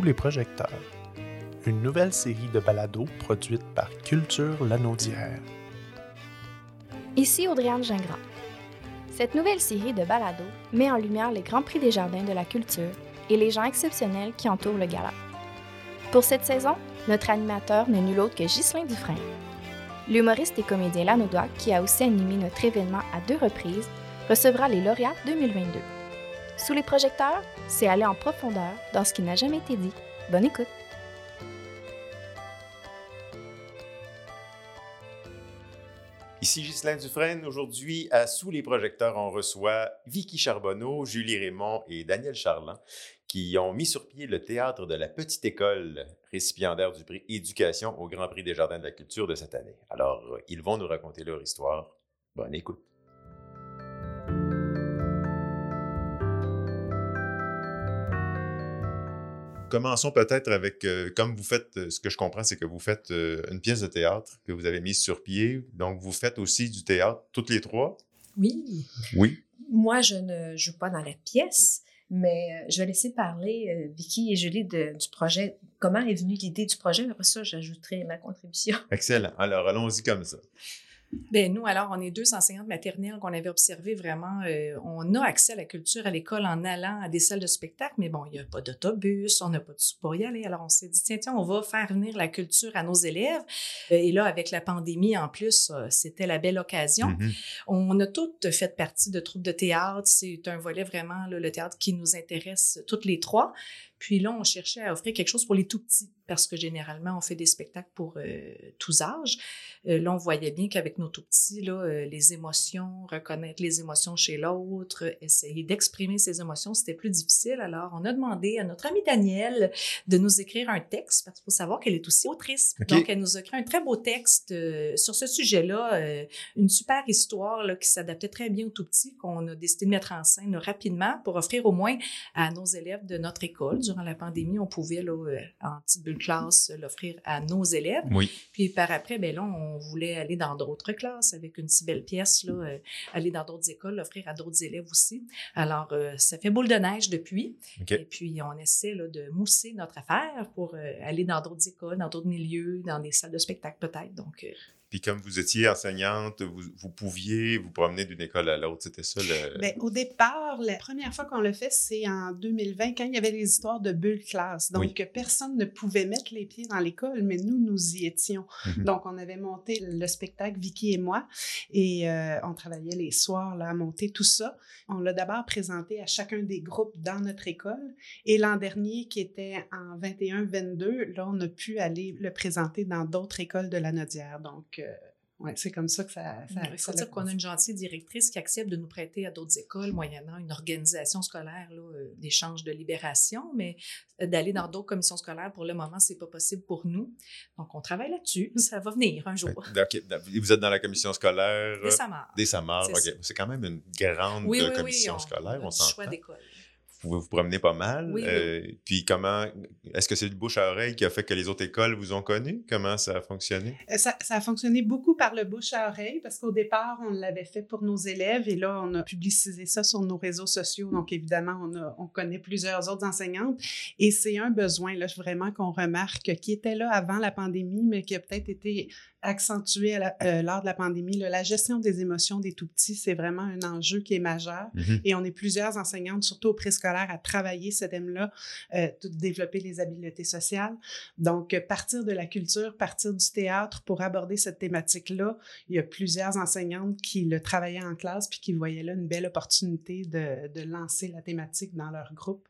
Les projecteurs, une nouvelle série de balados produite par Culture Lanaudière. Ici Audriane Gingras. Cette nouvelle série de balados met en lumière les grands prix des jardins de la culture et les gens exceptionnels qui entourent le gala. Pour cette saison, notre animateur n'est nul autre que Ghislain Dufresne. L'humoriste et comédien Lanaudois, qui a aussi animé notre événement à deux reprises, recevra les lauréats 2022. Sous les projecteurs, c'est aller en profondeur dans ce qui n'a jamais été dit. Bonne écoute! Ici Ghislain Dufresne. Aujourd'hui, à Sous les projecteurs, on reçoit Vicky Charbonneau, Julie Raymond et Daniel Charland qui ont mis sur pied le théâtre de la Petite École, récipiendaire du prix Éducation au Grand Prix des Jardins de la Culture de cette année. Alors, ils vont nous raconter leur histoire. Bonne écoute. Commençons peut-être avec, euh, comme vous faites, euh, ce que je comprends, c'est que vous faites euh, une pièce de théâtre que vous avez mise sur pied. Donc, vous faites aussi du théâtre, toutes les trois? Oui. Oui. Moi, je ne joue pas dans la pièce, mais je vais laisser parler Vicky et Julie de- du projet. Comment est venue l'idée du projet? Après ça, j'ajouterai ma contribution. Excellent. Alors, allons-y comme ça. Ben nous, alors, on est deux enseignantes maternelles qu'on avait observé vraiment. euh, on a accès à la culture à l'école en allant à des salles de spectacle, mais bon, il n'y a pas d'autobus, on n'a pas de sous pour y aller. Alors, on s'est dit, tiens, tiens, on va faire venir la culture à nos élèves. Euh, et là, avec la pandémie en plus, euh, c'était la belle occasion. Mhm. On a toutes fait partie de troupes de théâtre. C'est un volet vraiment, là, le théâtre qui nous intéresse toutes les trois. Puis là, on cherchait à offrir quelque chose pour les tout petits, parce que généralement, on fait des spectacles pour euh, tous âges. Euh, là, on voyait bien qu'avec nos tout petits, là, euh, les émotions, reconnaître les émotions chez l'autre, essayer d'exprimer ses émotions, c'était plus difficile. Alors, on a demandé à notre amie Danielle de nous écrire un texte, parce qu'il faut savoir qu'elle est aussi autrice. Donc, elle nous a écrit un très beau texte sur ce sujet-là, une super histoire là, qui s'adaptait très bien aux tout petits, qu'on a décidé de mettre en scène rapidement pour offrir au moins à nos élèves de notre école. Durant la pandémie, on pouvait, là, euh, en petite bulle classe, l'offrir à nos élèves. Oui. Puis par après, ben là, on voulait aller dans d'autres classes avec une si belle pièce, là, euh, aller dans d'autres écoles, l'offrir à d'autres élèves aussi. Alors, euh, ça fait boule de neige depuis. Et puis, on essaie là, de mousser notre affaire pour euh, aller dans d'autres écoles, dans d'autres milieux, dans des salles de spectacle peut-être. Donc, Puis comme vous étiez enseignante, vous, vous pouviez vous promener d'une école à l'autre. C'était ça le... Ben, au départ, la première fois qu'on l'a fait, c'est en 2020, quand il y avait les histoires de bulles classe. Donc, Oui. personne ne pouvait mettre les pieds dans l'école, mais nous, nous y étions. Mhm. Donc, on avait monté le spectacle, Vicky et moi, et euh, on travaillait les soirs là, à monter tout ça. On l'a d'abord présenté à chacun des groupes dans notre école. Et l'an dernier, qui était en 21-22, là, on a pu aller le présenter dans d'autres écoles de la Nodière. Donc, euh, ouais, c'est comme ça que ça... ça il faut ça dire qu'on a une gentille directrice qui accepte de nous prêter à d'autres écoles moyennant une organisation scolaire là, euh, d'échange de libération, mais euh, d'aller dans d'autres commissions scolaires, pour le moment, c'est pas possible pour nous. Donc, on travaille là-dessus. Ça va venir un jour. OK. Vous êtes dans la commission scolaire Dès Samar. des Samars. C'est OK. C'est quand même une grande Oui, oui, oui, commission on- scolaire, on choix d'école. Vous pouvez vous promener pas mal. Oui, oui. Euh, Puis comment... Est-ce que c'est le bouche à oreille qui a fait que les autres écoles vous ont connu? Comment ça a fonctionné? Euh, Ça, ça a fonctionné beaucoup par le bouche à oreille parce qu'au départ, on l'avait fait pour nos élèves et là, on a publicisé ça sur nos réseaux sociaux. Donc, évidemment, on, a- on connaît plusieurs autres enseignantes et c'est un besoin, là, vraiment qu'on remarque, qui était là avant la pandémie, mais qui a peut-être été accentué à la- euh, lors de la pandémie. là. La gestion des émotions des tout-petits, c'est vraiment un enjeu qui est majeur. Et on est plusieurs enseignantes, surtout au préscolaire, à travailler ce thème-là, euh, tout- développer les habiletés sociales. Donc, euh, partir de la culture, partir du théâtre pour aborder cette thématique-là, il y a plusieurs enseignantes qui le travaillaient en classe puis qui voyaient là une belle opportunité de, de lancer la thématique dans leur groupe.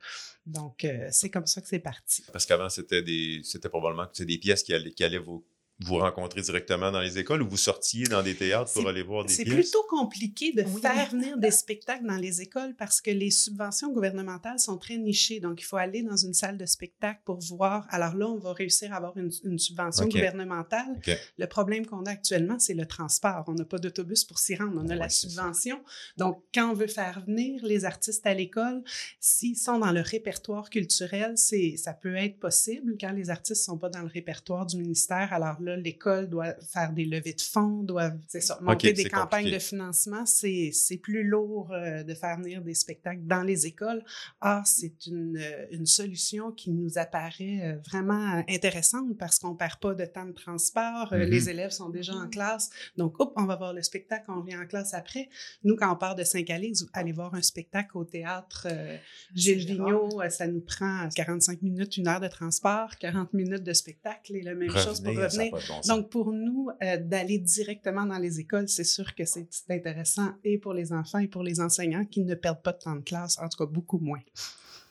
Donc, euh, c'est comme ça que c'est parti. Parce qu'avant, c'était des... c'était probablement des pièces qui allaient, qui allaient vous... vous rencontrer directement dans les écoles ou vous sortiez dans des théâtres pour C'est- aller voir des C'est pièces? plutôt compliqué de Oui. faire venir des spectacles dans les écoles parce que les subventions gouvernementales sont très nichées. Donc, il faut aller dans une salle de spectacle pour voir. Alors là, on va réussir à avoir une, une subvention gouvernementale. Le problème qu'on a actuellement, c'est le transport. On n'a pas d'autobus pour s'y rendre. On a Ouais, la c'est ça. subvention. Donc, quand on veut faire venir les artistes à l'école, s'ils sont dans le répertoire culturel, c'est, ça peut être possible. Quand les artistes ne sont pas dans le répertoire du ministère, alors là, l'école doit faire des levées de fonds, doit c'est ça, monter des c'est campagnes compliqué. de financement. C'est c'est plus lourd euh, de faire venir des spectacles dans les écoles. Or, c'est une, euh, une solution qui nous apparaît euh, vraiment intéressante parce qu'on perd pas de temps de transport. Les élèves sont déjà en classe. Donc, hop, on va voir le spectacle, on vient en classe après. Nous, quand on part de Saint-Calix, aller voir un spectacle au théâtre euh, Gilles C'est Vigneault, euh, ça nous prend 45 minutes, une heure de transport, 40 minutes de spectacle et la même chose pour Revenir, Donc, pour nous, euh, d'aller directement dans les écoles, c'est sûr que c'est intéressant et pour les enfants et pour les enseignants qui ne perdent pas de temps de classe, en tout cas beaucoup moins.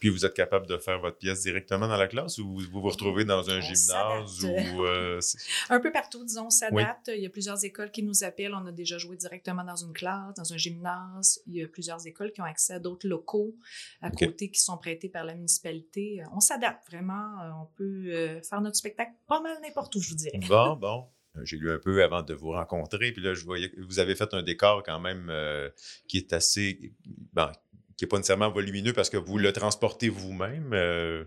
Puis vous êtes capable de faire votre pièce directement dans la classe ou vous vous retrouvez dans un On gymnase ou euh, Un peu partout, disons, on s'adapte. Il y a plusieurs écoles qui nous appellent. On a déjà joué directement dans une classe, dans un gymnase. Il y a plusieurs écoles qui ont accès à d'autres locaux à côté qui sont prêtés par la municipalité. On s'adapte vraiment. Euh, On peut euh, faire notre spectacle pas mal n'importe où, je vous dirais. bon bon. Euh, J'ai lu un peu avant de vous rencontrer, puis là, je voyais que vous avez fait un décor quand même euh, qui est assez. Bon, qui n'est pas nécessairement volumineux parce que vous le transportez vous-même. euh,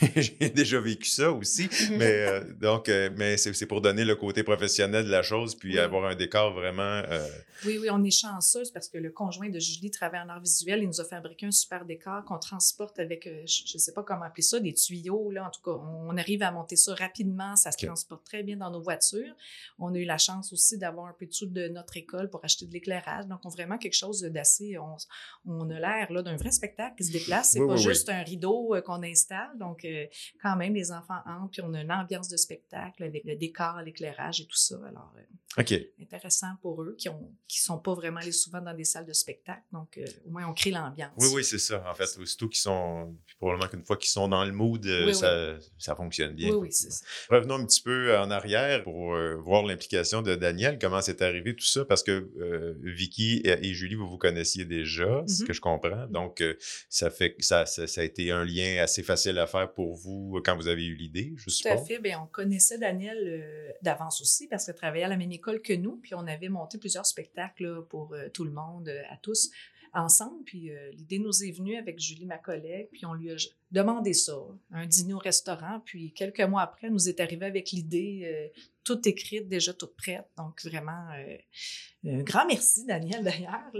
J'ai déjà vécu ça aussi. Mais euh, donc, euh, mais c'est pour donner le côté professionnel de la chose, puis Oui. avoir un décor vraiment. Oui, oui, on est chanceuse parce que le conjoint de Julie travaille en art visuel. Il nous a fabriqué un super décor qu'on transporte avec, je ne sais pas comment appeler ça, des tuyaux. Là. En tout cas, on arrive à monter ça rapidement. Ça se transporte très bien dans nos voitures. On a eu la chance aussi d'avoir un peu de sous de notre école pour acheter de l'éclairage. Donc, on a vraiment quelque chose d'assez. On, on a l'air là, d'un vrai spectacle qui se déplace. C'est Oui, pas oui, oui. juste un rideau euh, qu'on installe. Donc, euh, quand même, les enfants entrent, puis on a une ambiance de spectacle avec le décor, l'éclairage et tout ça. Alors, euh, intéressant pour eux qui ont qui sont pas vraiment allés souvent dans des salles de spectacle. Donc, euh, au moins, on crée l'ambiance. Oui, oui, c'est ça. En fait, aussitôt qu'ils sont. puis probablement qu'une fois qu'ils sont dans le mood, ça, ça fonctionne bien. Oui, oui, c'est ça. Revenons un petit peu en arrière pour voir l'implication de Daniel, comment c'est arrivé tout ça, parce que Vicky et, et Julie, vous vous connaissiez déjà, ce Mhm. que je comprends. Donc, euh, ça fait que ça, ça, ça a été un lien assez facile à faire pour vous quand vous avez eu l'idée, je Tout à suppose. fait. Bien, on connaissait Daniel euh, d'avance aussi parce qu'elle travaillait à la même école que nous. Puis on avait monté plusieurs spectacles là, pour euh, tout le monde, euh, à tous, ensemble. Puis euh, l'idée nous est venue avec Julie, ma collègue. Puis on lui a demandé ça, un dîner au restaurant. Puis quelques mois après, elle nous est arrivée avec l'idée euh, toute écrite, déjà toute prête. Donc vraiment, euh, un grand merci, Daniel, d'ailleurs.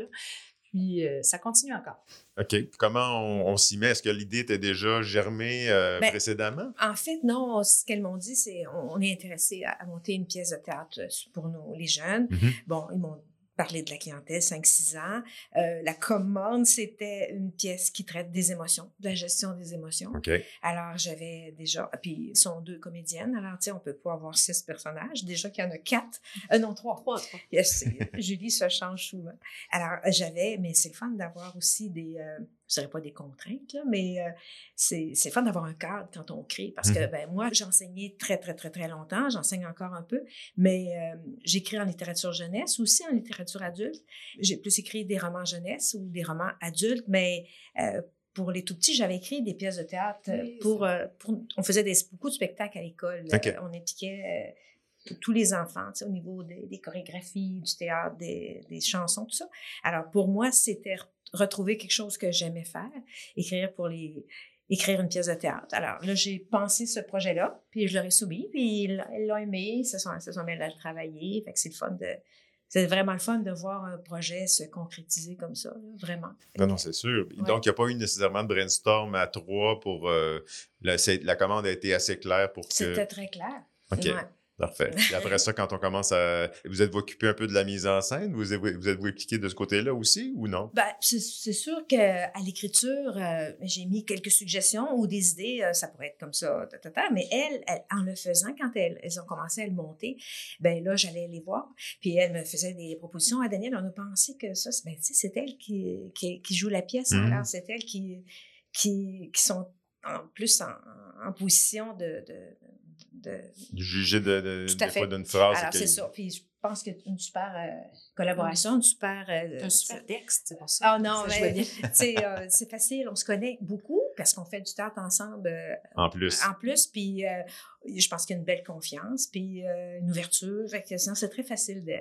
Puis euh, ça continue encore. OK. Comment on, on s'y met? Est-ce que l'idée était déjà germée euh, Ben, précédemment? En fait, non, ce qu'elles m'ont dit, c'est on, on est intéressé à, à monter une pièce de théâtre euh, pour nous, les jeunes. Mhm. Bon, ils m'ont parlé de la clientèle, 5-6 ans. Euh, la commande, c'était une pièce qui traite des émotions, de la gestion des émotions. Alors, j'avais déjà, puis ils sont deux comédiennes, alors, tu sais, on peut pas avoir six personnages. Déjà qu'il y en a quatre, euh, non, trois. Trois, trois. Yes, Julie se change souvent. Alors, j'avais, mais c'est le fun d'avoir aussi des, euh, je dirais pas des contraintes, là, mais euh, c'est fun d'avoir un cadre quand on crée. Parce que, Mhm. ben, moi, j'ai enseigné très, très, très, très longtemps. J'enseigne encore un peu, mais euh, j'écris en littérature jeunesse, aussi en littérature adulte. J'ai plus écrit des romans jeunesse ou des romans adultes, mais euh, pour les tout petits, j'avais écrit des pièces de théâtre euh, Oui, pour, On faisait des, beaucoup de spectacles à l'école. On impliquait tous- les enfants, tu sais, au niveau des, des chorégraphies, du théâtre, des, des chansons, tout ça. Alors, pour moi, c'était re- retrouver quelque chose que j'aimais faire, écrire pour les écrire une pièce de théâtre. Alors là, j'ai pensé ce projet-là, puis je leur ai soumis, puis ils l'ont- aimé, ils se sont, se sont mis à le travailler, fait que c'est le fun de... C'est vraiment le fun de voir un projet se concrétiser comme ça, là, vraiment. Non, non, c'est sûr. Ouais. Donc, il n'y a pas eu nécessairement de brainstorm à trois pour. euh, la, la commande a été assez claire pour que. C'était très clair. OK. Ouais. Parfait. Et après ça, quand on commence à. Vous êtes-vous occupé un peu de la mise en scène? Vous êtes- vous êtes-vous impliqué de ce côté-là aussi ou non? Ben, c'est sûr qu'à l'écriture, euh, j'ai mis quelques suggestions ou des idées, euh, ça pourrait être comme ça, ta, ta, ta, mais elles, elles, en le faisant, quand elles, elles ont commencé à le monter, ben là, j'allais les voir, puis elles me faisaient des propositions. À Daniel, on a pensé que ça, c'est- ben, c'est elle qui, qui, qui joue la pièce, Mhm. alors c'est elle qui, qui, qui sont en plus en, en position de... de, de, Juger de, de, Tout à des fois fait. d'une phrase. alors, que- c'est ça. Puis je pense a une super euh, collaboration, une super... euh, Un super texte, c'est pour ça. ah non, mais euh, c'est facile, on se connaît beaucoup parce qu'on fait du théâtre ensemble euh, En plus. en plus, puis euh, je pense qu'il y a une belle confiance, puis euh, une ouverture, fait que sinon c'est très facile de,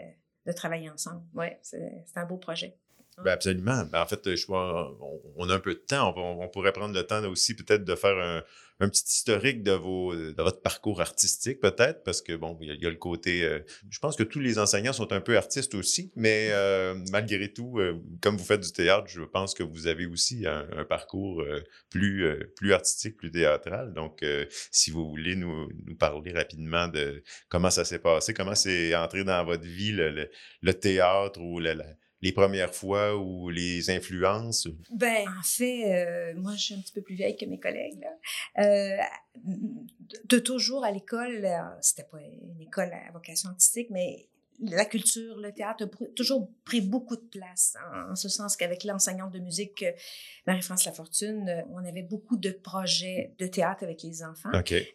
de travailler ensemble. Ouais, c'est c'est un beau projet. Ben absolument. Ben, en fait, je, on, on, a un peu de temps. On, pourrait prendre le temps aussi peut-être de faire un, petit historique de, vos, de votre parcours artistique, peut-être, parce que, bon, il y, a le côté. Euh, je pense que tous les enseignants sont un peu artistes aussi, mais euh, malgré tout, euh, comme vous faites du théâtre, je pense que vous avez aussi un, parcours plus, plus artistique, plus théâtral. Donc, si vous voulez nous, nous, parler rapidement de comment ça s'est passé, comment c'est entré dans votre vie le, le, théâtre ou la les premières fois ou les influences? Ben, en fait, euh, moi, je suis un petit peu plus vieille que mes collègues. Euh, de toujours à l'école, euh, c'était pas une école à vocation artistique, mais la culture, le théâtre a toujours pris beaucoup de place, en, ce sens qu'avec l'enseignante de musique Marie-France Lafortune, euh, on avait beaucoup de projets de théâtre avec les enfants.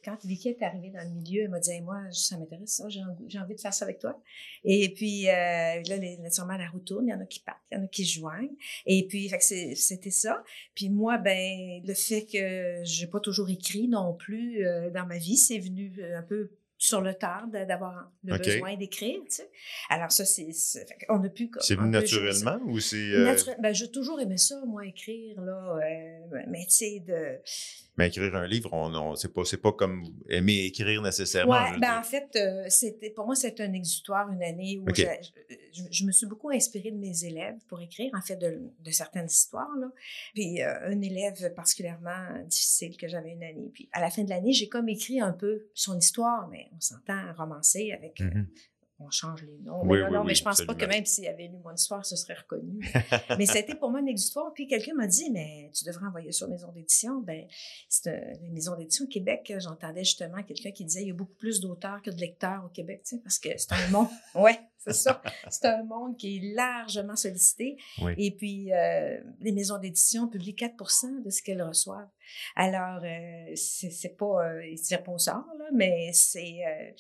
Quand Vicky est arrivée dans le milieu, elle m'a dit Moi, ça m'intéresse ça, j'ai envie de faire ça avec toi. Et puis, euh, là, les, naturellement, la roue tourne, il y en a qui partent, il y en a qui joignent. Et puis, c'était ça. Puis moi, ben, le fait que j'ai pas toujours écrit non plus euh, dans ma vie, c'est venu un peu sur le tard d'avoir le besoin d'écrire, tu sais. Alors ça, c'est... On a pu... C'est venu naturellement ou c'est... Euh... Ben, j'ai toujours aimé ça, moi, écrire, là. Euh, mais tu sais, de mais écrire un livre, on, on c'est pas, pas comme aimer écrire nécessairement. Ouais, ben en fait, euh, c'était, pour moi, c'est un exutoire, une année où je, me suis beaucoup inspirée de mes élèves pour écrire, en fait, de, de certaines histoires. Là. Puis euh, un élève particulièrement difficile que j'avais une année. Puis à la fin de l'année, j'ai comme écrit un peu son histoire, mais on s'entend romancer avec mm-hmm on change les noms. mais non, non, mais je pense pas que même s'il y avait lu mon histoire, ce serait reconnu. mais été pour moi une exutoire. Puis quelqu'un m'a dit, mais tu devrais envoyer ça aux maisons d'édition. Ben, c'est une maison d'édition au Québec. J'entendais justement quelqu'un qui disait, il y a beaucoup plus d'auteurs que de lecteurs au Québec, tu sais, parce que c'est un monde. ouais, c'est ça. C'est un monde qui est largement sollicité. Et puis, euh, les maisons d'édition publient 4% de ce qu'elles reçoivent. Alors, euh, c'est pas, euh, c'est pas au sort, là, mais c'est euh,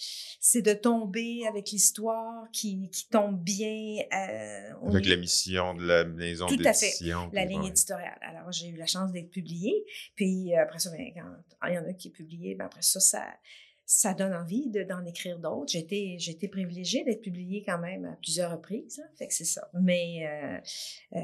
c'est de tomber avec l'histoire qui, qui tombe bien. Euh, avec la mission de la maison. Tout à fait, la ligne éditoriale. Alors, j'ai eu la chance d'être publiée. Puis après ça, ben, quand il y en a qui est publié, ben, après ça, ça ça donne envie d'en écrire d'autres. J'ai été, j'ai été privilégiée d'être publiée quand même à plusieurs reprises. Hein, fait que c'est ça. Mais euh, euh,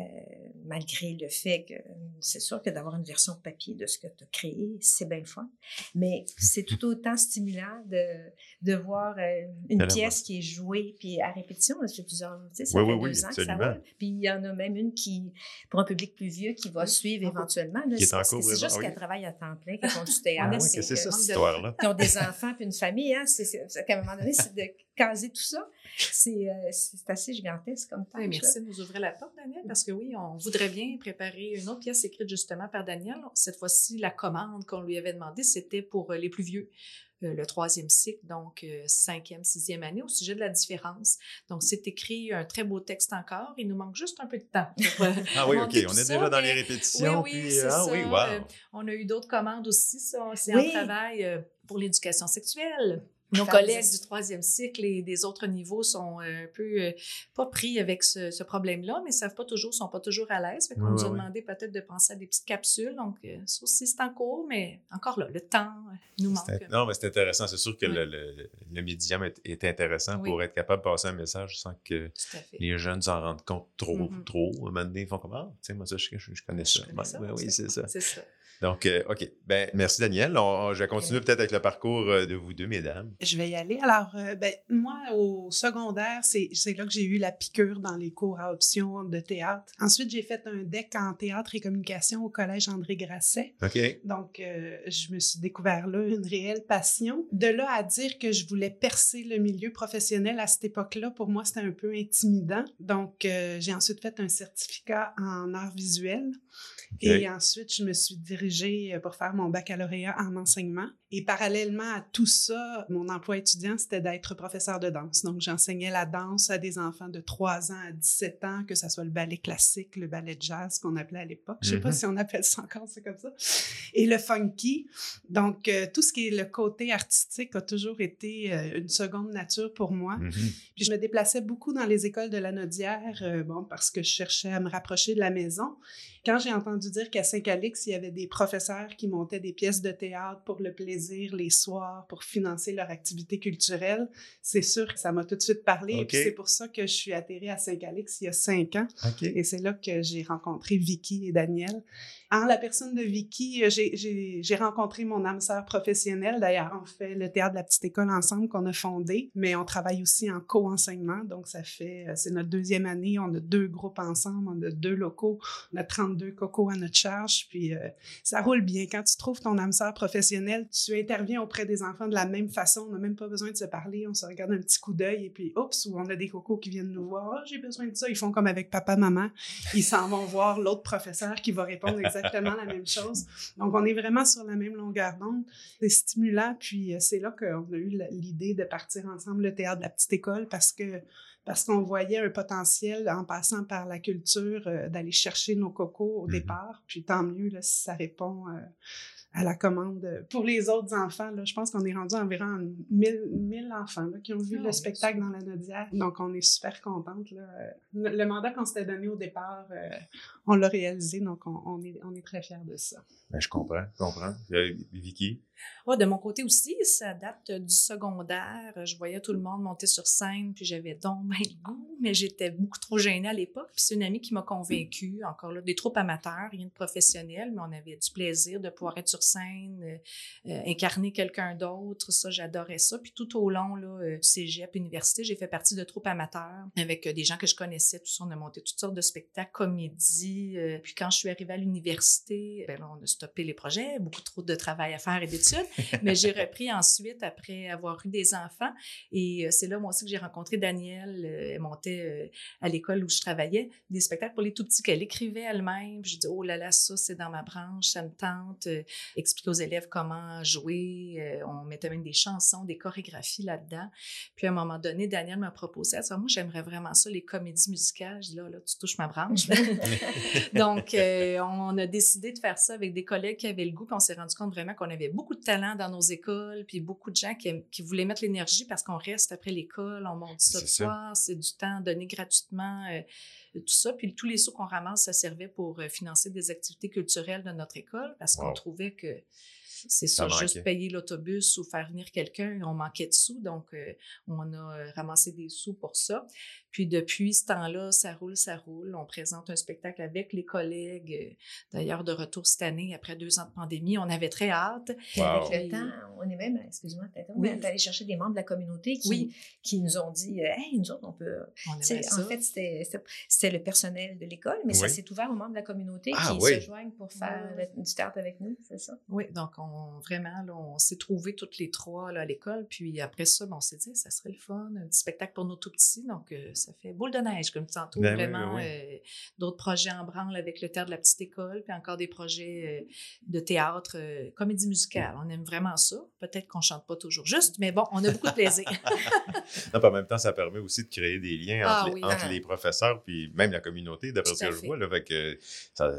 malgré le fait que c'est sûr que d'avoir une version papier de ce que tu as créé, c'est bien fun. Mais c'est tout autant stimulant de, de voir euh, une pièce qui est jouée puis à répétition. Ça fait plusieurs, tu sais, ça fait deux ans que ça va. Puis il y en a même une qui, pour un public plus vieux, qui va suivre éventuellement. Là, c'est juste qu'elle travaille à temps plein, qu'elle font du théâtre. Ah, c'est ça, cette histoire-là. Qui ont des enfants puis une famille, hein, c'est, qu'à un moment donné, c'est de caser tout ça. C'est, euh, assez gigantesque comme temps. merci de nous ouvrir la porte, Daniel, parce que oui, on voudrait bien préparer une autre pièce écrite justement par Daniel. Cette fois-ci, la commande qu'on lui avait demandée, c'était pour euh, les plus vieux. Euh, le troisième cycle, donc cinquième, sixième année, au sujet de la différence. Donc, c'est écrit un très beau texte encore. Il nous manque juste un peu de temps. ah oui, OK. On est déjà dans les répétitions. Oui, oui, ah, oui wow. on a eu d'autres commandes aussi. Ça, c'est un travail pour l'éducation sexuelle. Nos collègues du troisième cycle et des autres niveaux sont un peu euh, pas pris avec ce, problème-là, mais savent pas toujours, sont pas toujours à l'aise. On nous a demandé peut-être de penser à des petites capsules. Donc, euh, ça aussi, c'est en cours, mais encore là, le temps nous manque. Non, mais c'est intéressant. C'est sûr que le, le, médium est, intéressant pour être capable de passer un message sans que les jeunes s'en rendent compte trop, mm-hmm. trop. Maintenant, ils font comme, ah, tu sais, moi, ça, je, connais ça. oui, c'est ça. C'est ça. Donc, euh, OK. Ben, merci, Daniel. je vais continuer peut-être avec le parcours euh, de vous deux, mesdames. Je vais y aller. Alors, euh, ben, moi, au secondaire, c'est là que j'ai eu la piqûre dans les cours à option de théâtre. Ensuite, j'ai fait un DEC en théâtre et communication au Collège André Grasset. OK. Donc, je me suis découvert là une réelle passion. De là à dire que je voulais percer le milieu professionnel à cette époque-là, pour moi, c'était un peu intimidant. Donc, j'ai ensuite fait un certificat en art visuel. Et ensuite, je me suis dirigée euh, pour faire mon baccalauréat en enseignement. Et parallèlement à tout ça, mon emploi étudiant, c'était d'être professeur de danse. Donc, j'enseignais la danse à des enfants de 3 ans à 17 ans, que ce soit le ballet classique, le ballet jazz qu'on appelait à l'époque. Je ne sais pas mm-hmm. si on appelle ça encore, c'est comme ça. Et le funky. Donc, euh, tout ce qui est le côté artistique a toujours été euh, une seconde nature pour moi. Mm-hmm. Puis, je me déplaçais beaucoup dans les écoles de la Nodière, bon, parce que je cherchais à me rapprocher de la maison. Quand j'ai entendu dire qu'à Saint-Calix, il y avait des professeurs qui montaient des pièces de théâtre pour le plaisir plaisir les soirs pour financer leur activité culturelle, c'est sûr que ça m'a tout de suite parlé. Et puis c'est pour ça que je suis atterrée à Saint-Calix il y a cinq ans. Et c'est là que j'ai rencontré Vicky et Daniel. En la personne de Vicky, euh, j'ai- rencontré mon âme sœur professionnelle. D'ailleurs, on fait le théâtre de la petite école ensemble qu'on a fondé, mais on travaille aussi en co-enseignement. Donc, ça fait, euh, c'est notre deuxième année. On a deux groupes ensemble, on a deux locaux, on a 32 cocos à notre charge. Puis, euh, ça roule bien. Quand tu trouves ton âme sœur professionnelle, tu interviens auprès des enfants de la même façon. On n'a même pas besoin de se parler. On se regarde un petit coup d'œil et puis, oups, ou on a des cocos qui viennent nous voir. Ah, j'ai besoin de ça. Ils font comme avec papa, maman. Ils s'en vont voir l'autre professeur qui va répondre la même chose. Donc, on est vraiment sur la même longueur d'onde. C'est stimulant. Puis, euh, c'est là qu'on a eu l'idée de partir ensemble le théâtre de la petite école parce que parce qu'on voyait un potentiel en passant par la culture euh, d'aller chercher nos cocos au Mhm. départ. Puis tant mieux là, si ça répond euh, à la commande. Pour les autres enfants, là, je pense qu'on est rendu environ 1000, 1000 enfants là, qui ont vu Ah le spectacle dans la Nodière. Donc, on est super contente. Là. Le le mandat qu'on s'était donné au départ, euh, on l'a réalisé. Donc, on, on est, on est très fiers de ça. Ben, je comprends, je comprends. Euh, Vicky? Ah, de mon côté aussi, ça date du secondaire. Je voyais tout le monde monter sur scène, puis j'avais donc bien le goût, mais j'étais beaucoup trop gênée à l'époque. Puis c'est une amie qui m'a convaincue, encore là, des troupes amateurs, rien de professionnel, mais on avait du plaisir de pouvoir être sur scène, euh, euh, incarner quelqu'un d'autre. Ça, j'adorais ça. Puis tout au long, là, euh, université, j'ai fait partie de troupes amateurs avec des gens que je connaissais. Tout ça, on a monté toutes sortes de spectacles, comédies. puis quand je suis arrivée à l'université, ben on a stoppé les projets, beaucoup trop de travail à faire et d'études. Mais j'ai repris ensuite après avoir eu des enfants. Et euh, c'est là, moi aussi, que j'ai rencontré Danielle. Euh, elle montait euh, à l'école où je travaillais des spectacles pour les tout petits qu'elle écrivait elle-même. Je dis, oh là là, ça, c'est dans ma branche, ça me tente. Expliquer aux élèves comment jouer. On mettait même des chansons, des chorégraphies là-dedans. Puis à un moment donné, Danielle m'a proposé, elle dit, Ah, moi, j'aimerais vraiment ça, les comédies musicales. Je dis, là, là, tu touches ma branche. Donc, euh, on a décidé de faire ça avec des collègues qui avaient le goût, puis on s'est rendu compte vraiment qu'on avait beaucoup de talent dans nos écoles, puis beaucoup de gens qui, voulaient mettre l'énergie parce qu'on reste après l'école, on monte ça le soir, c'est du temps donné gratuitement, euh, tout ça. Puis tous les sous qu'on ramasse, ça servait pour euh, financer des activités culturelles de notre école parce qu'on trouvait que c'est Ça ça, juste payer l'autobus ou faire venir quelqu'un, on manquait de sous, donc euh, on a ramassé des sous pour ça. Puis depuis ce temps-là, ça roule, ça roule. On présente un spectacle avec les collègues. euh, D'ailleurs, de retour cette année, après deux ans de pandémie, on avait très hâte. Wow. Avec le temps, on est même, excuse-moi, Oui. on est allé chercher des membres de la communauté qui, Oui. qui nous ont dit euh, Hey, nous autres, on peut. On. En fait, c'était le personnel de l'école, mais ça s'est ouvert aux membres de la communauté Ah, qui oui. se joignent pour faire du théâtre avec nous, c'est ça? Oui, donc on, vraiment, là, on s'est trouvés toutes les trois là, à l'école. Puis après ça, ben, on s'est dit, ça serait le fun, un petit spectacle pour nos tout petits. Donc, euh, ça fait boule de neige, comme tantôt. Ben vraiment, oui, euh, d'autres projets en branle avec le théâtre de la petite école, puis encore des projets euh, de théâtre, euh, comédie musicale. On aime vraiment ça. Peut-être qu'on chante pas toujours juste, mais bon, on a beaucoup de plaisir. Non, puis en même temps, ça permet aussi de créer des liens Ah entre, les, oui. entre Ah. les professeurs puis même la communauté, d'après ce que je vois. Là, fait que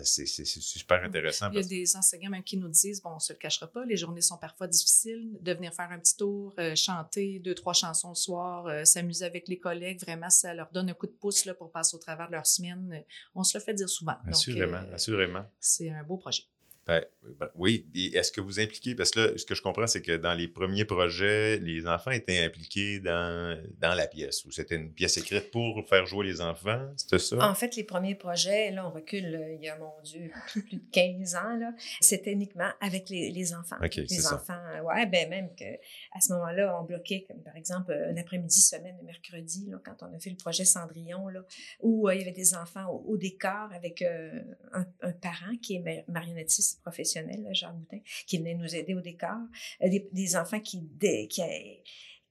c'est, super intéressant. Il y a parce- des enseignants même qui nous disent, bon, on se le cachera pas, les journées sont parfois difficiles, de venir faire un petit tour, chanter deux, trois chansons le soir, s'amuser avec les collègues, vraiment, ça leur donne un coup de pouce là, pour passer au travers de leur semaine. Euh, On se le fait dire souvent. Donc, Assurément, euh, assurément. C'est un beau projet. Ben, ben, oui, est-ce que vous impliquez, parce que là, ce que je comprends, c'est que dans les premiers projets, les enfants étaient impliqués dans, dans la pièce, ou c'était une pièce écrite pour faire jouer les enfants, c'était ça? En fait, les premiers projets, là, on recule, euh, il y a, mon Dieu, plus, de 15 ans, là, c'était uniquement avec les, les enfants. Les ça. enfants, euh, ouais, ben même que à ce moment-là, on bloquait, comme par exemple, un après-midi semaine, le mercredi, là, quand on a fait le projet Cendrillon, là, où euh, il y avait des enfants au, au décor avec euh, un, un parent qui est ma- marionnettiste professionnel, Jacques Boutin, qui venait nous aider au décor. Euh, des, des enfants qui, dé- qui,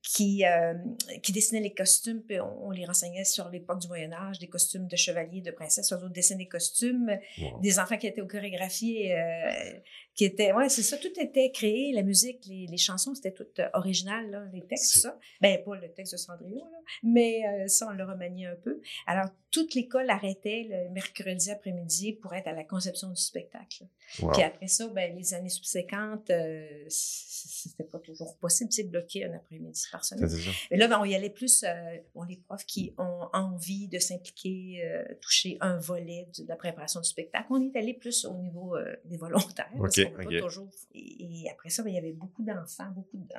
qui, euh, qui dessinaient les costumes, puis on, on les renseignait sur l'époque du Moyen Âge, des costumes de chevaliers, de princesses, eux autres dessinaient des costumes, Wow. des enfants qui étaient au chorégraphié, euh, qui étaient, ouais, c'est ça, tout était créé, la musique, les, les chansons, c'était tout euh, original, là, les textes, C'est- ça. Ben, pas le texte de Cendrillon, là, mais euh, ça, on le remaniait un peu. Alors, toute l'école arrêtait le mercredi après-midi pour être à la conception du spectacle. Wow. Puis après ça, ben, les années subséquentes, euh, c'était pas toujours possible, de bloquer un après-midi par semaine. C'est. Mais là, ben, on y allait plus, euh, bon, les profs qui ont envie de s'impliquer, euh, toucher un volet de la préparation du spectacle. On est allé plus au niveau des volontaires. Pas toujours... Et, et après ça, ben, il y avait beaucoup d'enfants, beaucoup de...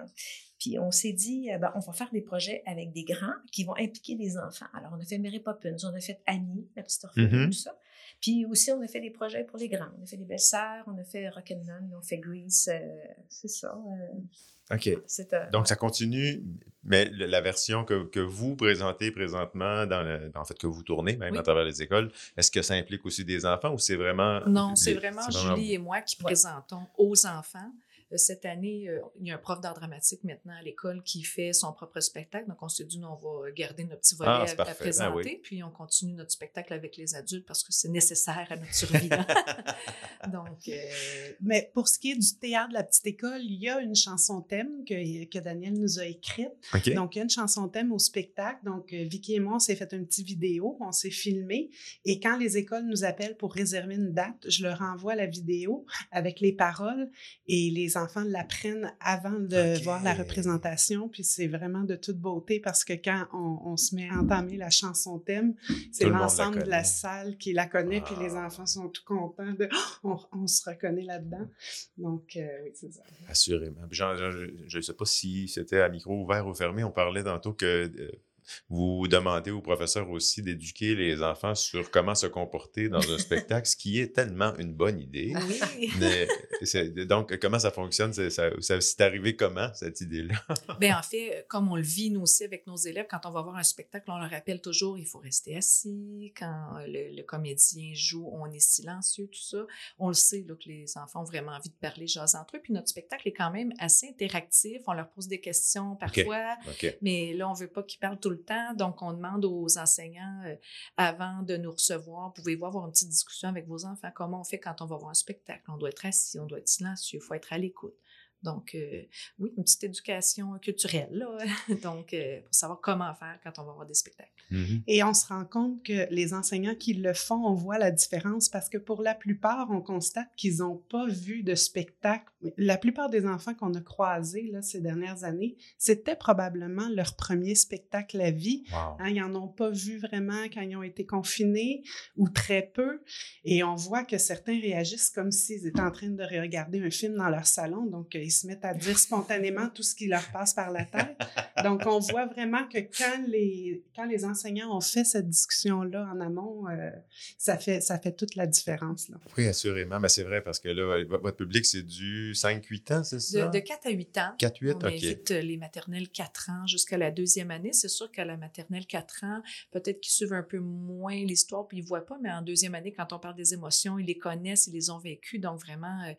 Puis on s'est dit, euh, ben, on va faire des projets avec des grands qui vont impliquer des enfants. Alors, on a fait Mary Poppins, on a fait Annie, la petite orpheline, Mhm. tout ça. Puis aussi, on a fait des projets pour les grands. On a fait les belles-sœurs, on a fait Rock'n'None, on a fait Grease. euh, c'est ça. euh, OK. c'est, euh, Donc, ça continue, mais le- la version que, que vous présentez présentement, dans le, en fait, que vous tournez même Oui. à travers les écoles, est-ce que ça implique aussi des enfants ou c'est vraiment. Non, c'est vraiment c'est Julie et moi qui Ouais. présentons aux enfants. Euh, Cette année, euh, il y a un prof d'art dramatique maintenant à l'école qui fait son propre spectacle. Donc, on s'est dit, nous, on va garder notre petit volet Ah, à, à. Ben présenter, puis on continue notre spectacle avec les adultes parce que c'est nécessaire à notre survie. Donc, euh, Mais pour ce qui est du théâtre de la petite école, il y a une chanson thème que, que Daniel nous a écrite. Donc, il y a une chanson thème au spectacle. Donc, Vicky et moi, on s'est fait une petite vidéo, on s'est filmé. Et quand les écoles nous appellent pour réserver une date, je leur envoie la vidéo avec les paroles et les enfants l'apprennent avant de voir la représentation. Puis c'est vraiment de toute beauté parce que quand on, on se met à entamer la chanson thème, c'est le l'ensemble de la salle qui la connaît. Puis les Ah. enfants sont tout contents de on, on se reconnaît là-dedans. Donc, euh, oui, c'est ça. Assurément. Genre, je ne sais pas si c'était à micro ouvert ou fermé. On parlait tantôt que euh, vous demandez aux professeurs aussi d'éduquer les enfants sur comment se comporter dans un spectacle, ce qui est tellement une bonne idée. oui. Mais c'est- donc, comment ça fonctionne? C'est ça, ça- c'est arrivé comment, cette idée-là? Ben, en fait, comme on le vit nous aussi avec nos élèves, quand on va voir un spectacle, on leur rappelle toujours il faut rester assis. Quand le, le comédien joue, on est silencieux, tout ça. On le sait là, que les enfants ont vraiment envie de parler, jaser entre eux. Puis notre spectacle est quand même assez interactif. On leur pose des questions parfois. OK. Mais là, on veut pas qu'ils parlent tout le temps. Donc, on demande aux enseignants, euh, avant de nous recevoir, pouvez-vous avoir une petite discussion avec vos enfants? Comment on fait quand on va voir un spectacle? On doit être assis, on doit être silencieux, il faut être à l'écoute. Donc, euh, oui, une petite éducation culturelle, là. Donc, euh, pour savoir comment faire quand on va voir des spectacles. Mhm. Et on se rend compte que les enseignants qui le font, on voit la différence parce que pour la plupart, on constate qu'ils n'ont pas vu de spectacle. La plupart des enfants qu'on a croisés là, ces dernières années, c'était probablement leur premier spectacle à vie. Wow. Hein, ils n'en ont pas vu vraiment quand ils ont été confinés ou très peu. Et on voit que certains réagissent comme s'ils étaient en train de regarder un film dans leur salon. Donc, euh, ils se mettent à dire spontanément tout ce qui leur passe par la tête. Donc, on voit vraiment que quand les, quand les enseignants ont fait cette discussion-là en amont, euh, ça, fait, ça fait toute la différence. Là. Oui, assurément. Mais c'est vrai parce que là, votre public, c'est du 5-8 ans, c'est De, ça? de 4 à 8 ans. 4-8, On OK. invite euh, les maternelles 4 ans jusqu'à la deuxième année. C'est sûr qu'à la maternelle 4 ans, peut-être qu'ils suivent un peu moins l'histoire puis ils ne voient pas, mais en deuxième année, quand on parle des émotions, ils les connaissent, ils les ont vécues. Donc vraiment, euh,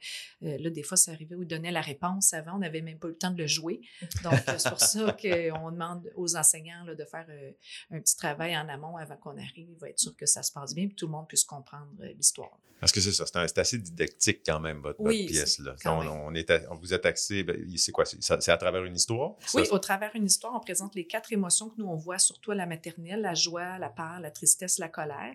euh, là, des fois, ça arrivait où ils donnaient la réponse avant. On n'avait même pas eu le temps de le jouer. Donc, c'est pour ça qu'on demande aux enseignants là, de faire euh, un petit travail en amont avant qu'on arrive. Être sûr que ça se passe bien puis tout le monde puisse comprendre l'histoire. Parce que c'est ça, c'est assez didactique quand même, votre, votre Oui, pièce. Là. quand On, même. on est à- on vous êtes axé, ben, c'est quoi? C'est à travers une histoire? Oui, Ça, au travers une histoire, on présente les quatre émotions que nous, on voit surtout à la maternelle, la joie, la peur, la tristesse, la colère.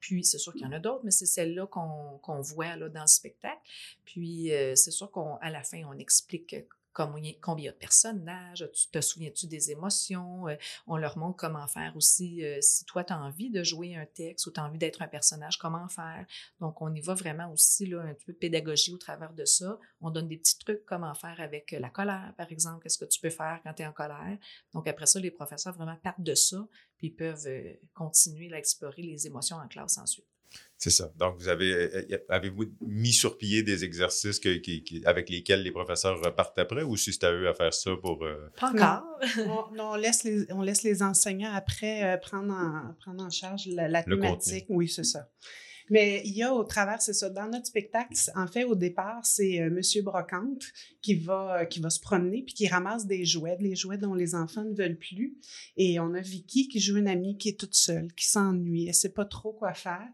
Puis, c'est sûr qu'il y en a d'autres, mais c'est celle-là qu'on voit là, dans le spectacle. Puis, euh, c'est sûr qu'à la fin, on explique combien, de personnages, tu te souviens-tu des émotions, euh, on leur montre comment faire aussi, euh, si toi, tu as envie de jouer un texte ou tu as envie d'être un personnage, comment faire. Donc, on y va vraiment aussi, là, un peu de pédagogie au travers de ça. On donne des petits trucs, comment faire avec euh, la colère, par exemple, qu'est-ce que tu peux faire quand tu es en colère. Donc, après ça, les professeurs vraiment partent de ça, puis peuvent continuer à explorer les émotions en classe ensuite. C'est ça. Donc, vous avez, euh, avez-vous mis sur pied des exercices que- qui- qui- avec lesquels les professeurs repartent après ou si c'est à eux à faire ça pour. euh, Pas encore. On, on laisse les, on laisse les enseignants après euh, prendre, en, prendre en charge la, la thématique. Oui, c'est ça. Mais il y a au travers, c'est ça, dans notre spectacle, en fait, au départ, c'est euh, Monsieur Brocante qui va, euh, qui va se promener puis qui ramasse des jouets, les jouets dont les enfants ne veulent plus. Et on a Vicky qui joue une amie qui est toute seule, qui s'ennuie, elle sait pas trop quoi faire.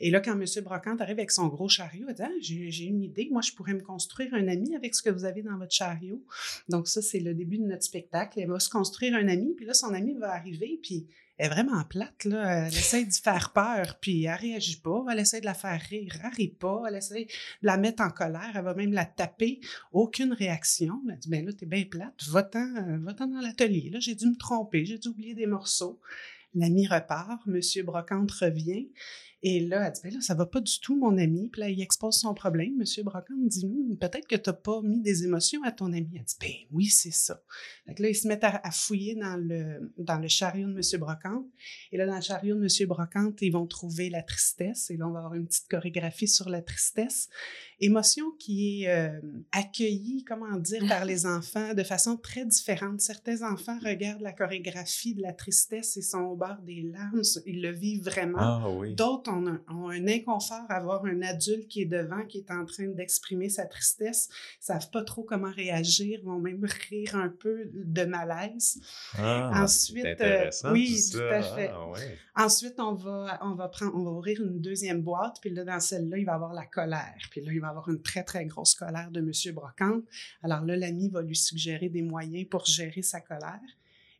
Et là, quand M. Brocante arrive avec son gros chariot, elle dit Ah, j'ai une idée, moi, je pourrais me construire un ami avec ce que vous avez dans votre chariot. Donc, ça, c'est le début de notre spectacle. Elle va se construire un ami, puis là, son ami va arriver, puis elle est vraiment plate, là. Elle essaie de faire peur, puis elle réagit pas. Elle essaie de la faire rire, elle rit pas. Elle essaie de la mettre en colère. Elle va même la taper. Aucune réaction. Elle dit, ben là, t'es bien plate. Va-t'en, va-t'en dans l'atelier. Là, j'ai dû me tromper. J'ai dû oublier des morceaux. L'ami repart. Monsieur Brocante revient. Et là, elle dit, ben là, ça va pas du tout, mon ami. Puis là, il expose son problème. Monsieur Brocante dit, Hum, peut-être que tu n'as pas mis des émotions à ton ami. Elle dit, ben oui, c'est ça. Que là, ils se mettent à, à fouiller dans le, dans le chariot de Monsieur Brocante. Et là, dans le chariot de Monsieur Brocante, ils vont trouver la tristesse. Et là, on va avoir une petite chorégraphie sur la tristesse. Émotion qui est euh, accueillie, comment dire, par les enfants de façon très différente. Certains enfants regardent la chorégraphie de la tristesse et sont au bord des larmes. Ils le vivent vraiment. Ah oui. D'autres ont un, ont un inconfort à avoir un adulte qui est devant, qui est en train d'exprimer sa tristesse, savent pas trop comment réagir, vont même rire un peu de malaise. Ah, Ensuite, euh, oui, tout tout ça. à fait. Ah, ouais. Ensuite, on va, on va prendre, on va ouvrir une deuxième boîte, puis là, dans celle-là, il va y avoir la colère. Puis là, il va y avoir une très, très grosse colère de M. Brocante. Alors là, l'ami va lui suggérer des moyens pour gérer sa colère.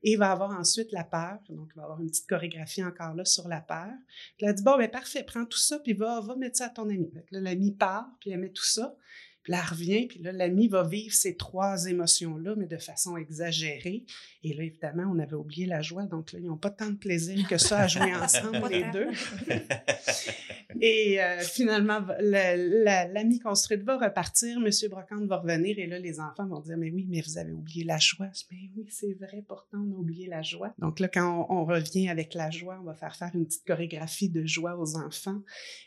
Et il va avoir ensuite la peur. Donc, il va avoir une petite chorégraphie encore là sur la peur. Puis elle dit, bon, ben parfait, prends tout ça, puis va, va mettre ça à ton ami. L'ami part, puis elle met tout ça. Puis là, elle revient, puis là, l'ami va vivre ces trois émotions-là, mais de façon exagérée. Et là, évidemment, on avait oublié la joie, donc là, ils n'ont pas tant de plaisir que ça à jouer ensemble, les deux. Et euh, finalement, va- la- l'ami construite va repartir, M. Brocante va revenir, et là, les enfants vont dire, mais oui, mais vous avez oublié la joie. Je dis, mais oui, c'est vrai, pourtant, on a oublié la joie. Donc là, quand on, on revient avec la joie, on va faire faire une petite chorégraphie de joie aux enfants.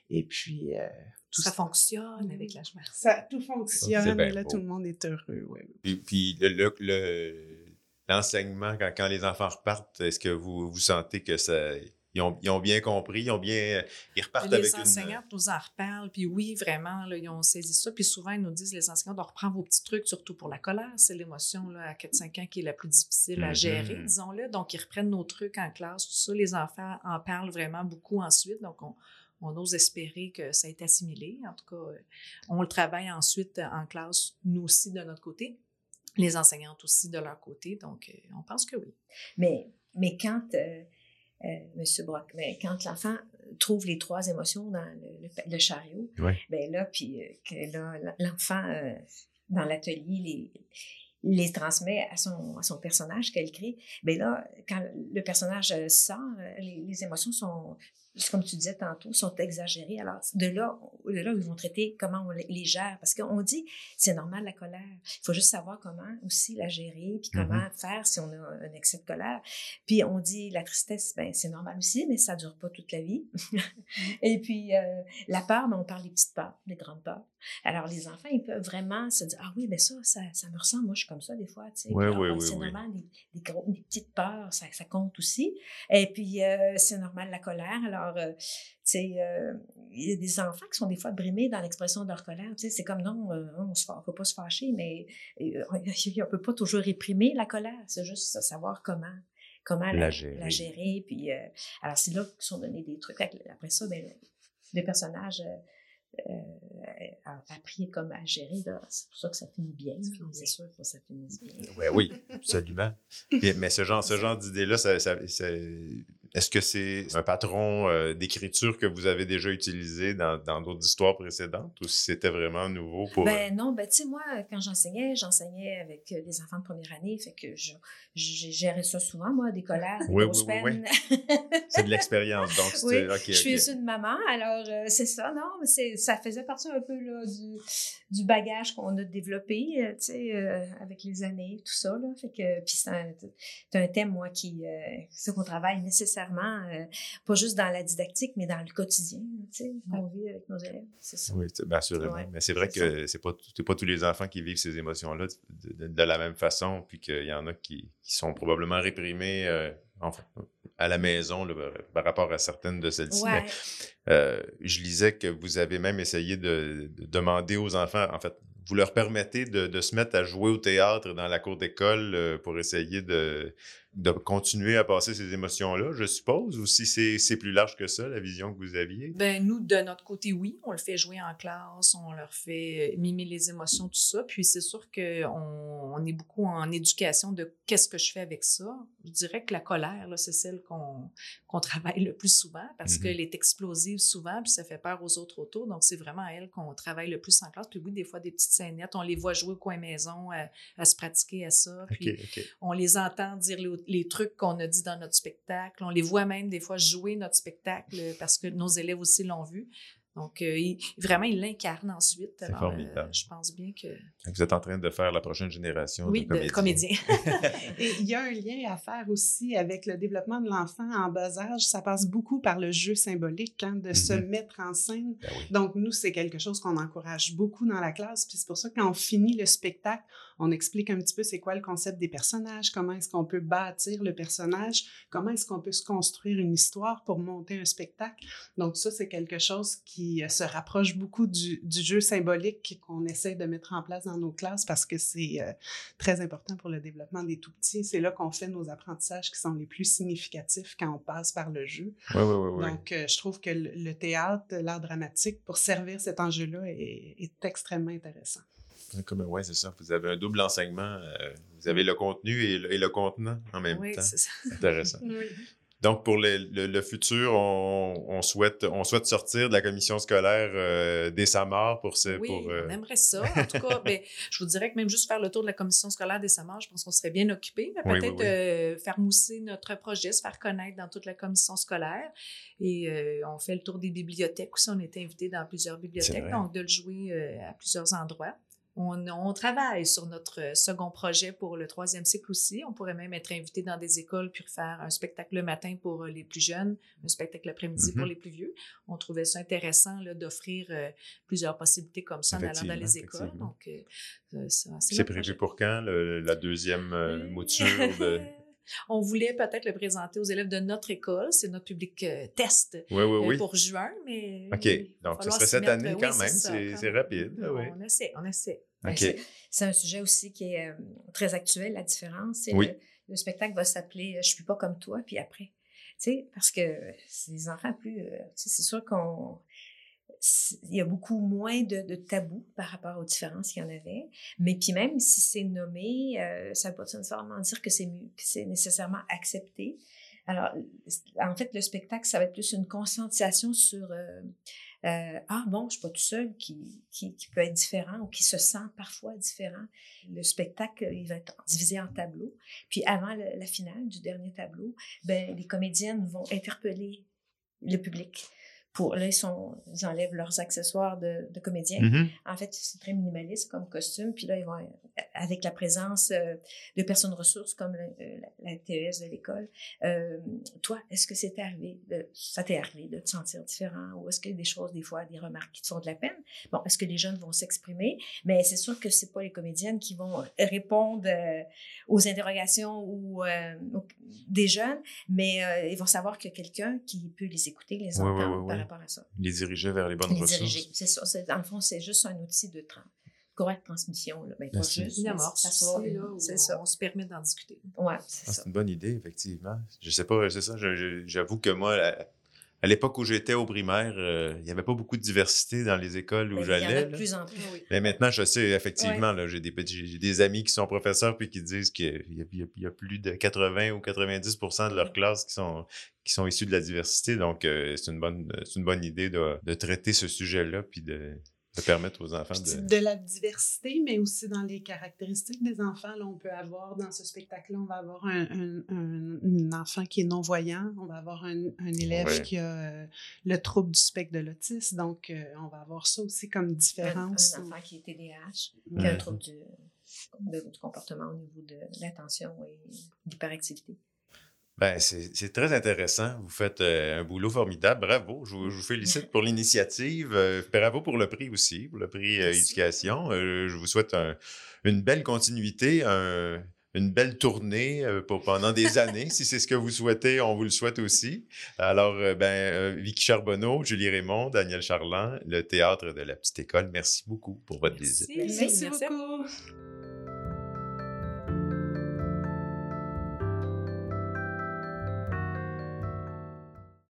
Et puis, euh, tout Ça fonctionne avec la joie. ça, tout fonctionne, et là, beau. tout le monde est heureux. Ouais. Puis, puis le- le- le- l'enseignement, quand, quand les enfants repartent, est-ce que vous, vous sentez que ça. Ils ont, ils ont bien compris, ils ont bien. Ils repartent les avec une. enseignantes nous en reparlent, puis oui, vraiment, là, ils ont saisi ça. Puis souvent, ils nous disent, les enseignants, on reprend vos petits trucs, surtout pour la colère. C'est l'émotion là, à 4-5 ans qui est la plus difficile à Mhm. gérer, disons-le. Donc, ils reprennent nos trucs en classe, tout ça. Les enfants en parlent vraiment beaucoup ensuite. Donc, on, on ose espérer que ça été assimilé. En tout cas, euh, on le travaille ensuite en classe, nous aussi, de notre côté. Les enseignantes aussi de leur côté. Donc, euh, on pense que oui. Mais, mais quand, euh, euh, Monsieur Brock, mais quand l'enfant trouve les trois émotions dans le, le- le chariot, Ouais. ben là, puis euh, que là, l'enfant euh, dans l'atelier les, les transmet à son, à son personnage qu'elle crée, ben là, quand le personnage sort, les, les émotions sont, comme tu disais tantôt, sont exagérées. Alors, de là, de là, ils vont traiter comment on les les gère. Parce qu'on dit, c'est normal la colère. Il faut juste savoir comment aussi la gérer, puis comment faire si on a un excès de colère. Puis on dit, la tristesse, ben, c'est normal aussi, mais ça dure pas toute la vie. Et puis, euh, la peur, ben, on parle des petites peurs, des grandes peurs. Alors, les enfants, ils peuvent vraiment se dire, ah oui, mais ça, ça, ça me ressemble. Moi, je suis comme ça des fois, tu sais. Ouais, ben, ouais, c'est normal, des, des, gros- des petites peurs, ça, ça compte aussi. Et puis, euh, c'est normal la colère. Alors, euh, tu sais, euh, il y a des enfants qui sont des fois brimés dans l'expression de leur colère. Tu sais, c'est comme non, euh, on ne faut pas se fâcher, mais euh, on ne peut pas toujours réprimer la colère. C'est juste savoir comment comment la, La gérer. la gérer. Puis, euh, alors, c'est là qu'ils sont donnés des trucs. Après ça, ben, le personnage euh, euh, a appris comme à gérer. C'est pour ça que ça finit bien. C'est sûr que ça finisse bien. Ouais, oui, absolument. Mais ce genre, ce genre d'idée-là, ça- ça- ça- est-ce que c'est un patron euh, d'écriture que vous avez déjà utilisé dans d'autres histoires précédentes ou si c'était vraiment nouveau pour. euh, Ben non, ben tu sais, moi, quand j'enseignais, j'enseignais avec euh, des enfants de première année, fait que je, je gérais ça souvent, moi, des colères, des Oui, grosses oui, oui, peines. c'est de l'expérience. Donc, c'est. Oui, ok, je suis ok. issue de maman, alors euh, c'est ça, non, mais ça faisait partie un peu là, du, du bagage qu'on a développé, euh, tu sais, euh, avec les années, tout ça, là, fait que, puis c'est un, un thème, moi, qui, euh, c'est qu'on travaille nécessairement, euh, pas juste dans la didactique, mais dans le quotidien, tu sais, qu'on vit avec nos élèves, c'est ça. Oui, bien assurément. Ouais, mais c'est vrai c'est que c'est pas, pas tous les enfants qui vivent ces émotions-là de, de- de la même façon, puis qu'il y en a qui, qui sont probablement réprimés euh, enfin, à la maison là, par rapport à certaines de celles-ci. Ouais. Mais, euh, je lisais que vous avez même essayé de, de demander aux enfants, en fait, vous leur permettez de, de se mettre à jouer au théâtre dans la cour d'école euh, pour essayer de, de continuer à passer ces émotions-là, je suppose, ou si c'est plus large que ça, la vision que vous aviez? Ben nous, de notre côté, oui, on le fait jouer en classe, on leur fait euh, mimer les émotions, tout ça. Puis c'est sûr qu'on on est beaucoup en éducation de qu'est-ce que je fais avec ça. Je dirais que la colère, c'est celle qu'on qu'on travaille le plus souvent parce Mhm. qu'elle est explosive souvent, puis ça fait peur aux autres autour. Donc c'est vraiment à elle qu'on travaille le plus en classe. Puis oui, des fois, des petites scénettes, on les voit jouer au coin maison, à, à se pratiquer à ça. Puis on les entend dire les, les trucs qu'on a dit dans notre spectacle. On les voit même des fois jouer notre spectacle parce que nos élèves aussi l'ont vu. Donc, euh, vraiment, ils l'incarnent ensuite. C'est euh, formidable. je pense bien que... Vous êtes en train de faire la prochaine génération Oui, de de comédiens. comédiens. Et il y a un lien à faire aussi avec le développement de l'enfant en bas âge. Ça passe beaucoup par le jeu symbolique, hein, de se Mhm. mettre en scène. Ben oui. Donc, nous, c'est quelque chose qu'on encourage beaucoup dans la classe. Puis c'est pour ça que quand on finit le spectacle, on explique un petit peu c'est quoi le concept des personnages, comment est-ce qu'on peut bâtir le personnage, comment est-ce qu'on peut se construire une histoire pour monter un spectacle. Donc, ça, c'est quelque chose qui euh, se rapproche beaucoup du, du jeu symbolique qu'on essaie de mettre en place dans nos classes parce que c'est euh, très important pour le développement des tout-petits. C'est là qu'on fait nos apprentissages qui sont les plus significatifs quand on passe par le jeu. Oui, oui, oui. oui. Donc, euh, je trouve que le, le théâtre, l'art dramatique, pour servir cet enjeu-là, est, est extrêmement intéressant. Comme, ouais, c'est ça. Vous avez un double enseignement. euh, vous avez le contenu et le, et le contenant en même oui, temps. c'est ça. Intéressant. Donc, pour le, le- le futur, on, on souhaite, on souhaite sortir de la commission scolaire euh, dès sa mort pour... Ce, Oui, pour euh, on aimerait ça. En tout cas, ben, je vous dirais que même juste faire le tour de la commission scolaire des Samars, je pense qu'on serait bien occupé. Mais oui, peut-être oui. euh, faire mousser notre projet, se faire connaître dans toute la commission scolaire. Et euh, on fait le tour des bibliothèques aussi. On était invité dans plusieurs bibliothèques, donc de le jouer à plusieurs endroits. On, on travaille sur notre euh, second projet pour le troisième cycle aussi. On pourrait même être invité dans des écoles puis faire un spectacle le matin pour euh, les plus jeunes, un spectacle l'après-midi pour Mhm. les plus vieux. On trouvait ça intéressant d'offrir euh, plusieurs possibilités comme ça en allant dans les écoles. Donc, euh, C'est prévu projet. pour quand, le- la deuxième Euh, mouture de... On voulait peut-être le présenter aux élèves de notre école. C'est notre public euh, test Oui, oui, euh, oui. pour juin, mais... OK. Donc, ce falloir serait cette mettre. année quand même. ça, C'est rapide. oui. On essaie, on essaie. Ben, OK. c'est- un sujet aussi qui est euh, très actuel, la différence. Le, le spectacle va s'appeler Je suis pas comme toi, puis après. Tu sais, parce que des enfants plus. tu sais, c'est sûr qu'on. Il y a beaucoup moins de, tabous par rapport aux différences qu'il y en avait. Mais puis même si c'est nommé, euh, ça ne veut pas nécessairement dire que c'est que c'est nécessairement accepté. Alors, en fait, le spectacle, ça va être plus une conscientisation sur euh, euh, ah bon, je suis pas tout seul qui, qui, peut être différent ou qui se sent parfois différent. Le spectacle, il va être divisé en tableaux. Puis avant la finale du dernier tableau, ben les comédiennes vont interpeller le public. Pour, là, ils, sont, ils enlèvent leurs accessoires de, de comédiens. Mhm. En fait, c'est très minimaliste comme costume. Puis là, ils vont, euh, avec la présence euh, de personnes ressources comme le- euh, la, la TES de l'école, euh, toi, est-ce que c'est arrivé, de, ça t'est arrivé de te sentir différent ou est-ce qu'il y a des choses, des fois, des remarques qui te font de la peine? Bon, est-ce que les jeunes vont s'exprimer? Mais c'est sûr que c'est pas les comédiennes qui vont répondre euh, aux interrogations ou euh, aux- des jeunes, mais euh, ils vont savoir qu'il y a quelqu'un qui peut les écouter, les oui, entendre oui, par oui. Rapport à ça. Les diriger vers les bonnes Les ressources. diriger, c'est ça. Dans le fond, c'est juste un outil de tra- correcte transmission. Là. Ben, pas Merci. juste, Une amorce, c'est ça. on se permet d'en discuter. Ouais, c'est Ah, ça. c'est une bonne idée, effectivement. Je sais pas, c'est ça. J'avoue que moi, à, à l'époque où j'étais au primaire, euh, il n'y avait pas beaucoup de diversité dans les écoles où Ben, il y en a j'allais. de plus en plus. Mais maintenant, je sais, effectivement, j'ai des, petits- j'ai des amis qui sont professeurs puis qui disent qu'il y, a- y y plus de 80 ou 90% de leur classe qui sont, qui sont issus de la diversité. Donc, euh, c'est une, bonne, c'est une bonne idée de, de traiter ce sujet-là puis de, de permettre aux enfants de... de la diversité, mais aussi dans les caractéristiques des enfants. Là, on peut avoir dans ce spectacle-là, on va avoir un, un- un- enfant qui est non-voyant, on va avoir un, un élève Ouais. qui a euh, le trouble du spectre de l'autisme. Donc, euh, on va avoir ça aussi comme différence. un enfant qui est TDAH, qui a un trouble du, de- du comportement au niveau de l'attention et de l'hyperactivité. Ben, c'est très intéressant. Vous faites euh, un boulot formidable. Bravo. Je vous, je vous félicite pour l'initiative. Euh, bravo pour le prix aussi, pour le prix euh, éducation. Euh, je vous souhaite un- une belle continuité, un- une belle tournée euh, pour pendant des années. si c'est ce que vous souhaitez, on vous le souhaite aussi. Alors, euh, ben, euh, Vicky Charbonneau, Julie Raymond, Daniel Charland, le théâtre de la petite école, merci beaucoup pour votre visite. Merci, beaucoup.